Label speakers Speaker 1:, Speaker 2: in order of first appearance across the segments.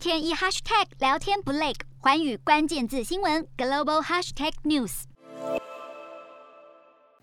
Speaker 1: 天一 hashtag 聊天不累，寰宇关键字新闻 global hashtag news。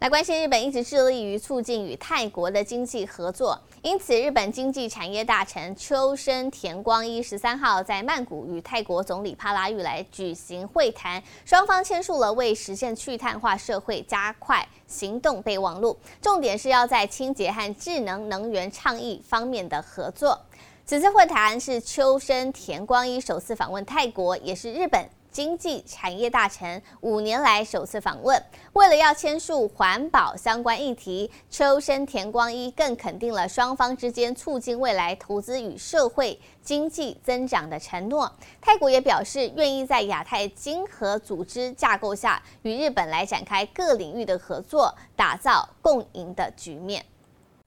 Speaker 2: 来关心日本一直致力于促进与泰国的经济合作，因此日本经济产业大臣秋生田光一十三号在曼谷与泰国总理帕拉育来举行会谈，双方签署了为实现去碳化社会加快行动备忘录，重点是要在清洁和智能能源倡议方面的合作。此次会谈是秋生田光一首次访问泰国，也是日本。经济产业大臣五年来首次访问，为了要签署环保相关议题，秋生田光一更肯定了双方之间促进未来投资与社会经济增长的承诺。泰国也表示愿意在亚太经合组织架构下与日本来展开各领域的合作，打造共赢的局面。